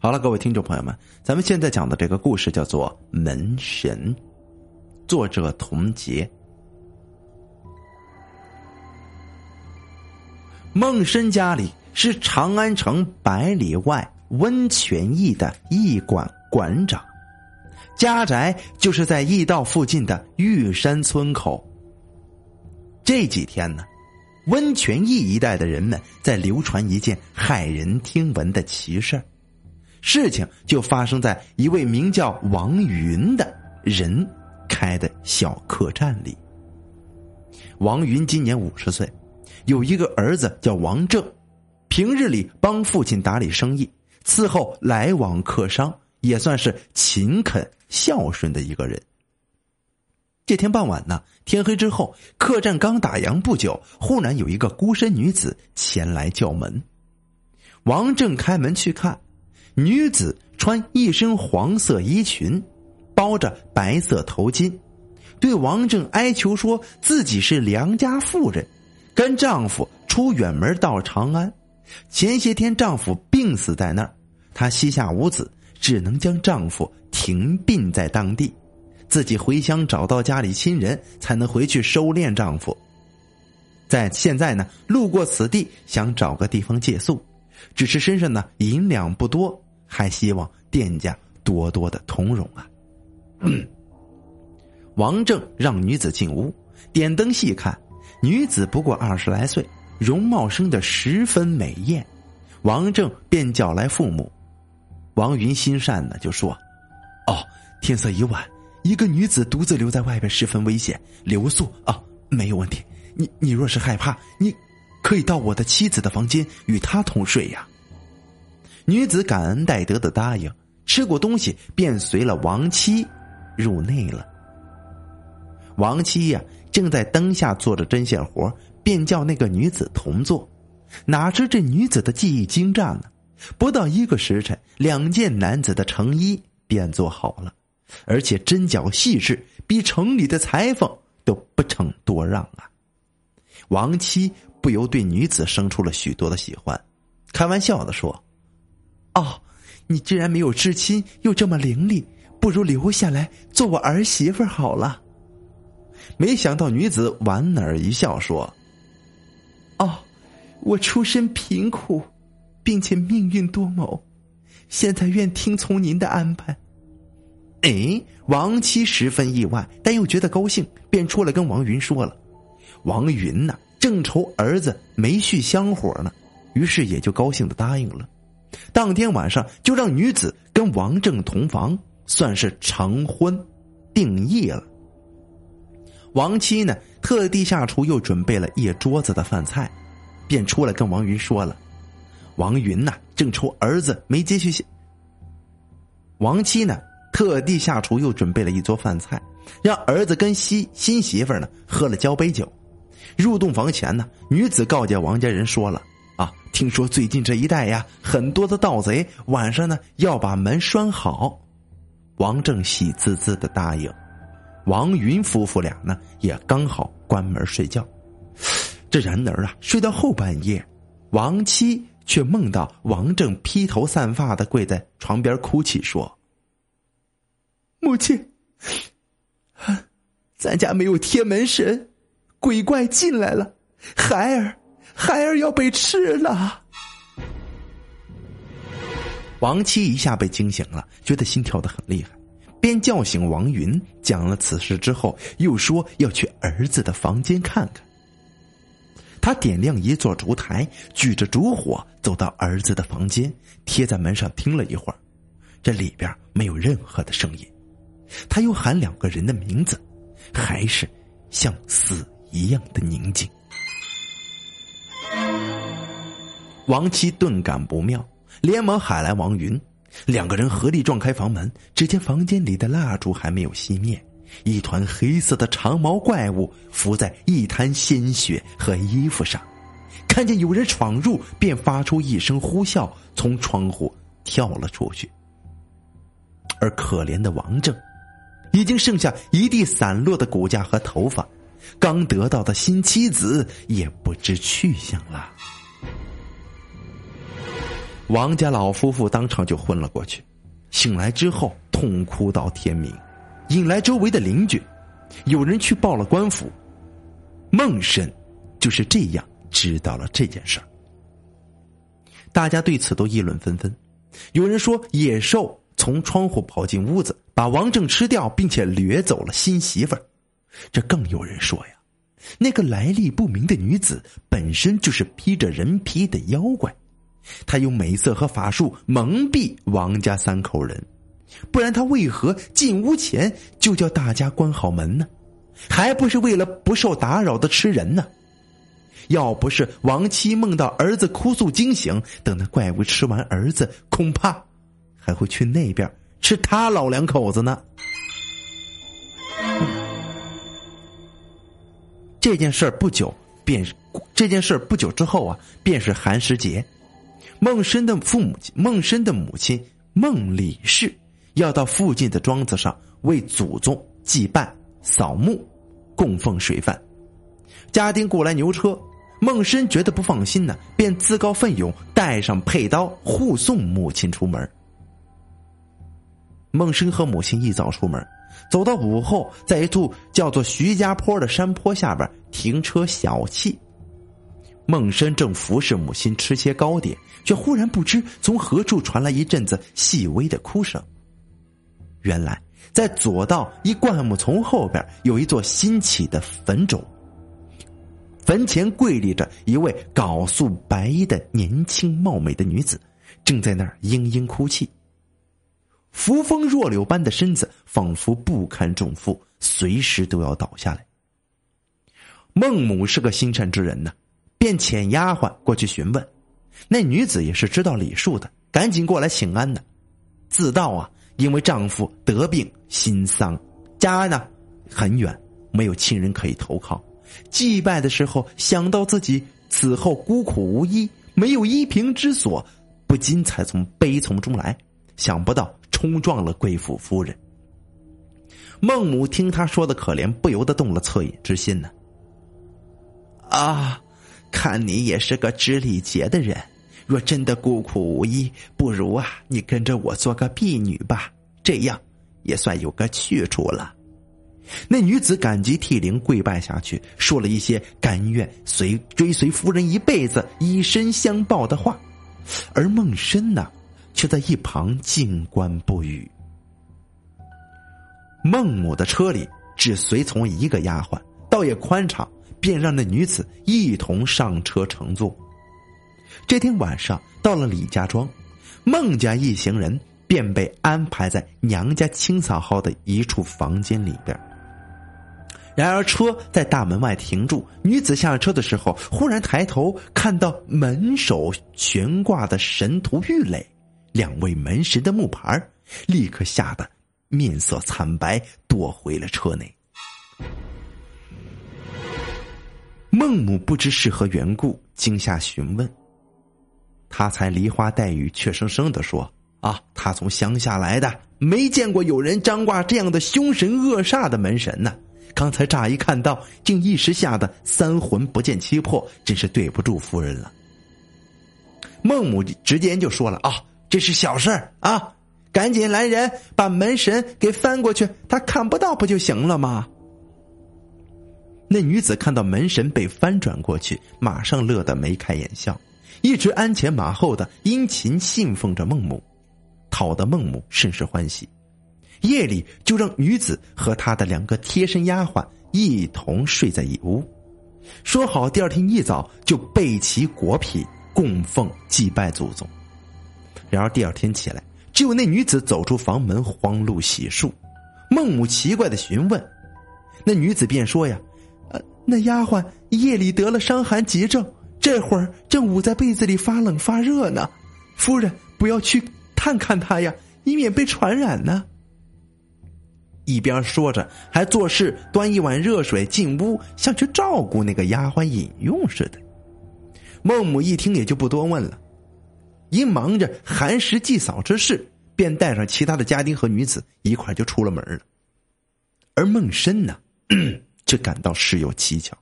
好了，各位听众朋友们，咱们现在讲的这个故事叫做《门神》，作者童杰。孟深家里是长安城百里外温泉驿的驿馆馆长，家宅就是在驿道附近的玉山村口。这几天呢，温泉驿一带的人们在流传一件骇人听闻的奇事事情就发生在一位名叫王云的人开的小客栈里。王云今年五十岁，有一个儿子叫王正，平日里帮父亲打理生意，伺候来往客商，也算是勤恳孝顺的一个人。这天傍晚呢，天黑之后，客栈刚打烊不久，忽然有一个孤身女子前来叫门。王正开门去看。女子穿一身黄色衣裙，包着白色头巾，对王正哀求说自己是良家妇人，跟丈夫出远门到长安，前些天丈夫病死在那儿，她膝下无子，只能将丈夫停殡在当地，自己回乡找到家里亲人，才能回去收敛丈夫。在现在呢，路过此地，想找个地方借宿，只是身上呢银两不多。还希望店家多多的通融啊！王正让女子进屋，点灯细看，女子不过二十来岁，容貌生得十分美艳。王正便叫来父母，王云心善呢，就说：“哦，天色已晚，一个女子独自留在外边十分危险，留宿啊，没有问题。你你若是害怕，你可以到我的妻子的房间与她同睡呀。”女子感恩戴德的答应，吃过东西便随了王妻入内了。王妻呀，正在灯下做着针线活，便叫那个女子同坐。哪知这女子的技艺精湛呢？不到一个时辰，两件男子的成衣便做好了，而且针脚细致，比城里的裁缝都不成多让啊！王妻不由对女子生出了许多的喜欢，开玩笑的说。哦，你既然没有至亲，又这么伶俐，不如留下来做我儿媳妇好了。没想到女子莞尔一笑说：“哦，我出身贫苦，并且命运多谋，现在愿听从您的安排。”哎，王妻十分意外，但又觉得高兴，便出来跟王云说了。王云呢，正愁儿子没续香火呢，于是也就高兴的答应了。当天晚上就让女子跟王正同房，算是成婚定义了。王妻呢，特地下厨又准备了一桌子的饭菜，便出来跟王云说了。王云呐，正愁儿子没接续。王妻呢，特地下厨又准备了一桌饭菜，让儿子跟新新媳妇呢喝了交杯酒。入洞房前呢，女子告诫王家人说了。啊！听说最近这一带呀，很多的盗贼晚上呢要把门拴好。王正喜滋滋的答应。王云夫妇俩呢也刚好关门睡觉。这然而啊，睡到后半夜，王妻却梦到王正披头散发的跪在床边哭泣，说：“母亲，咱家没有贴门神，鬼怪进来了，孩儿。”孩儿要被吃了！王七一下被惊醒了，觉得心跳的很厉害，便叫醒王云，讲了此事之后，又说要去儿子的房间看看。他点亮一座烛台，举着烛火走到儿子的房间，贴在门上听了一会儿，这里边没有任何的声音。他又喊两个人的名字，还是像死一样的宁静。王七顿感不妙，连忙喊来王云，两个人合力撞开房门。只见房间里的蜡烛还没有熄灭，一团黑色的长毛怪物伏在一滩鲜血和衣服上。看见有人闯入，便发出一声呼啸，从窗户跳了出去。而可怜的王正，已经剩下一地散落的骨架和头发，刚得到的新妻子也不知去向了。王家老夫妇当场就昏了过去，醒来之后痛哭到天明，引来周围的邻居，有人去报了官府。孟深就是这样知道了这件事儿。大家对此都议论纷纷，有人说野兽从窗户跑进屋子，把王正吃掉，并且掠走了新媳妇儿。这更有人说呀，那个来历不明的女子本身就是披着人皮的妖怪，他用美色和法术蒙蔽王家三口人，不然他为何进屋前就叫大家关好门呢？还不是为了不受打扰的吃人呢？要不是王妻梦到儿子哭诉惊醒，等那怪物吃完儿子，恐怕还会去那边吃他老两口子呢。这件事不久便是这件事不久之后啊，便是寒食节。孟深的父母孟深的母亲孟李氏要到附近的庄子上为祖宗祭拜、扫墓、供奉水饭。家丁雇来牛车，孟深觉得不放心呢，便自告奋勇带上佩刀护送母亲出门。孟深和母亲一早出门。走到午后，在一处叫做徐家坡的山坡下边停车小憩。孟深正服侍母亲吃些糕点，却忽然不知从何处传来一阵子细微的哭声。原来，在左道一灌木丛后边有一座新起的坟冢，坟前跪立着一位缟素白衣的年轻貌美的女子，正在那儿嘤嘤哭泣。扶风弱柳般的身子，仿佛不堪重负，随时都要倒下来。孟母是个心善之人呢，便遣丫鬟过去询问。那女子也是知道礼数的，赶紧过来请安的。自道啊，因为丈夫得病心丧，家呢很远，没有亲人可以投靠。祭拜的时候想到自己此后孤苦无依，没有依凭之所，不禁才从悲从中来。想不到。冲撞了贵妇夫人。孟母听他说的可怜，不由得动了恻隐之心呢。啊，看你也是个知礼节的人，若真的孤苦无依，不如啊，你跟着我做个婢女吧，这样也算有个去处了。那女子感激涕零，跪拜下去，说了一些甘愿随追随夫人一辈子，以身相报的话，而孟深呢？却在一旁静观不语。孟母的车里只随从一个丫鬟，倒也宽敞，便让那女子一同上车乘坐。这天晚上到了李家庄，孟家一行人便被安排在娘家清扫号的一处房间里边。然而车在大门外停住，女子下车的时候，忽然抬头看到门首悬挂的神荼玉垒。两位门神的木牌立刻吓得面色惨白，躲回了车内。孟母不知是何缘故，惊吓询问。他才梨花带雨、怯生生的说：“啊，他从乡下来的，没见过有人张挂这样的凶神恶煞的门神呢。刚才乍一看到，竟一时吓得三魂不见七魄，真是对不住夫人了。”孟母直接就说了：“啊。”这是小事儿啊！赶紧来人，把门神给翻过去，他看不到不就行了吗？那女子看到门神被翻转过去，马上乐得眉开眼笑，一直鞍前马后的殷勤信奉着孟母，讨得孟母甚是欢喜。夜里就让女子和她的两个贴身丫鬟一同睡在一屋，说好第二天一早就备齐果品供奉祭拜祖宗。然而第二天起来，只有那女子走出房门，慌路洗漱。孟母奇怪的询问，那女子便说：“呀，那丫鬟夜里得了伤寒急症，这会儿正捂在被子里发冷发热呢。夫人不要去探看她呀，以免被传染呢。”一边说着，还做事端一碗热水进屋，像去照顾那个丫鬟饮用似的。孟母一听，也就不多问了。因忙着寒食祭扫之事，便带上其他的家丁和女子一块就出了门了。而孟深呢，却感到事有蹊跷。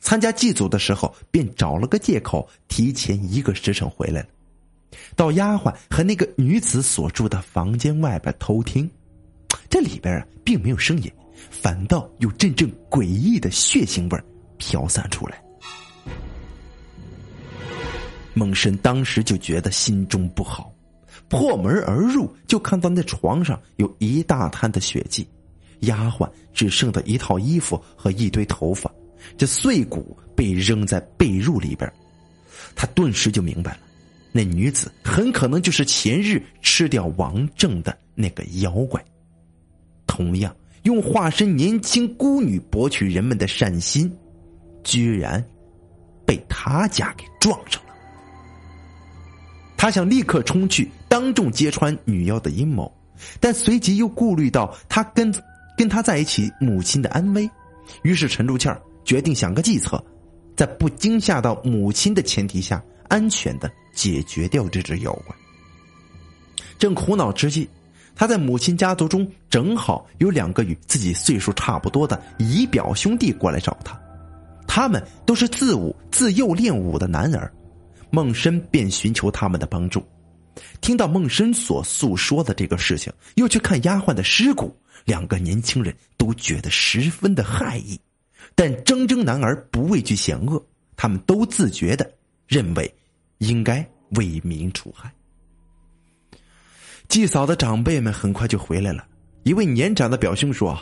参加祭祖的时候，便找了个借口提前一个时辰回来了。到丫鬟和那个女子所住的房间外边偷听，这里边啊并没有声音，反倒有阵阵诡异的血腥味飘散出来。孟深当时就觉得心中不好，破门而入，就看到那床上有一大滩的血迹，丫鬟只剩的一套衣服和一堆头发，这碎骨被扔在被褥里边，他顿时就明白了，那女子很可能就是前日吃掉王正的那个妖怪，同样用化身年轻孤女博取人们的善心，居然被他家给撞上了。他想立刻冲去，当众揭穿女妖的阴谋，但随即又顾虑到他跟跟他在一起母亲的安危，于是沉住气儿，决定想个计策，在不惊吓到母亲的前提下，安全的解决掉这只妖怪。正苦恼之际，他在母亲家族中正好有两个与自己岁数差不多的姨表兄弟过来找他，他们都是自武自幼练武的男儿。孟深便寻求他们的帮助，听到孟深所诉说的这个事情，又去看丫鬟的尸骨，两个年轻人都觉得十分的害意。但铮铮男儿不畏惧险恶，他们都自觉的认为应该为民除害。祭嫂的长辈们很快就回来了，一位年长的表兄说：“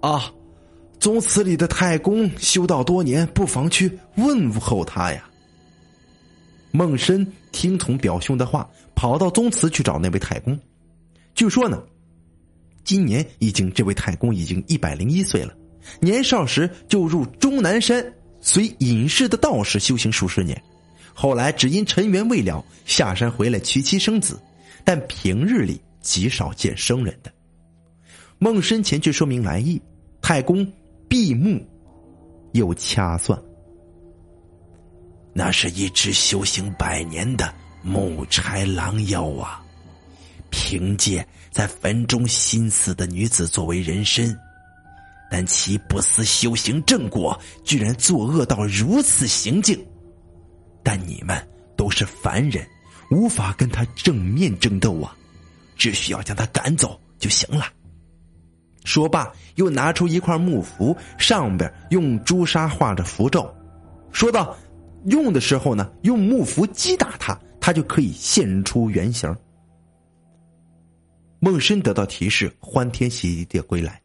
啊，宗祠里的太公修道多年，不妨去问候他呀。”孟深听从表兄的话，跑到宗祠去找那位太公。据说呢，今年已经这位太公已经一百零一岁了。年少时就入终南山随隐士的道士修行数十年，后来只因尘缘未了，下山回来娶妻生子，但平日里极少见生人的。孟深前去说明来意，太公闭目，又掐算。那是一只修行百年的木豺狼妖啊！凭借在坟中心死的女子作为人身，但其不思修行正果，居然作恶到如此行径。但你们都是凡人，无法跟他正面争斗啊！只需要将他赶走就行了。说罢，又拿出一块木符，上边用朱砂画着符咒，说道。用的时候呢，用木符击打他，他就可以现出原形。孟深得到提示，欢天喜地的归来。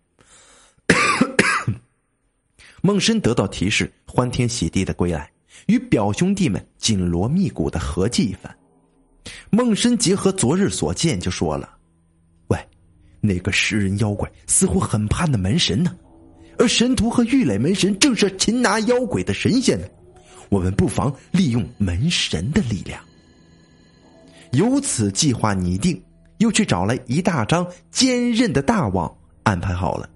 孟深得到提示，欢天喜地的归来，与表兄弟们紧锣密鼓的合计一番。孟深结合昨日所见，就说了：“喂，那个食人妖怪似乎很怕那门神呢，而神徒和玉垒门神正是擒拿妖鬼的神仙呢。”我们不妨利用门神的力量，由此计划拟定，又去找来一大张坚韧的大网，安排好了。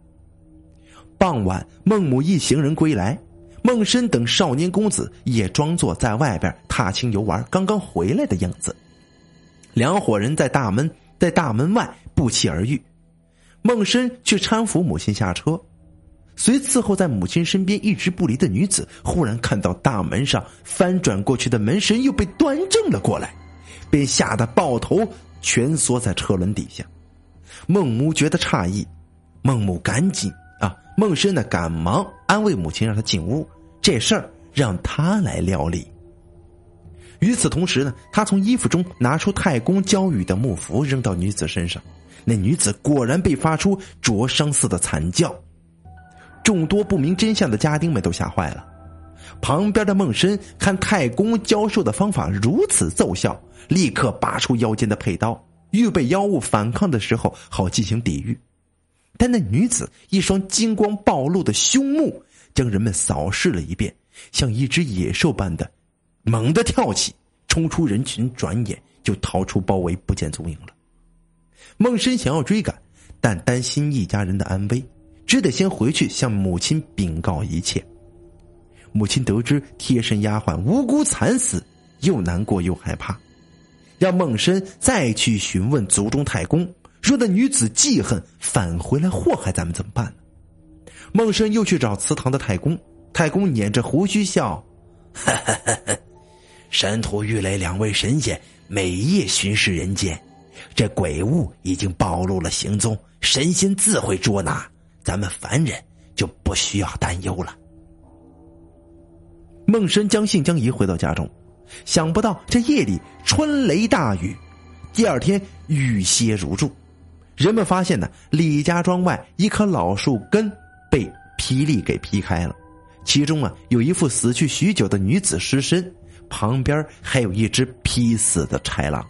傍晚，孟母一行人归来，孟深等少年公子也装作在外边踏青游玩，刚刚回来的样子。两伙人在大门在大门外不期而遇，孟深去搀扶母亲下车。随伺候在母亲身边一直不离的女子，忽然看到大门上翻转过去的门神又被端正了过来，便吓得抱头蜷缩在车轮底下。孟母觉得诧异，孟母赶紧啊，孟深呢赶忙安慰母亲，让她进屋，这事儿让他来料理。与此同时呢，他从衣服中拿出太公教育的木符，扔到女子身上，那女子果然被发出灼伤似的惨叫。众多不明真相的家丁们都吓坏了，旁边的孟深看太公教授的方法如此奏效，立刻拔出腰间的佩刀，预备妖物反抗的时候好进行抵御。但那女子一双金光暴露的凶目，将人们扫视了一遍，像一只野兽般的猛地跳起，冲出人群，转眼就逃出包围，不见踪影了。孟深想要追赶，但担心一家人的安危。只得先回去向母亲禀告一切。母亲得知贴身丫鬟无辜惨死，又难过又害怕，让孟深再去询问族中太公，说那女子记恨返回来祸害咱们怎么办呢？孟深又去找祠堂的太公，太公捻着胡须笑：“神荼、玉垒两位神仙每夜巡视人间，这鬼物已经暴露了行踪，神仙自会捉拿，咱们凡人就不需要担忧了。孟深将信将疑回到家中，想不到这夜里春雷大雨，第二天雨歇如注。人们发现呢，李家庄外一棵老树根被霹雳给劈开了，其中啊有一副死去许久的女子尸身，旁边还有一只劈死的豺狼。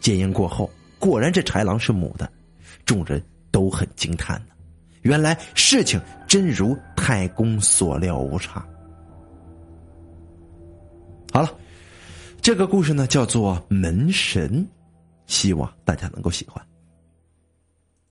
检验过后，果然这豺狼是母的，众人都很惊叹呢。原来事情真如太公所料无差。好了，这个故事呢叫做门神。希望大家能够喜欢。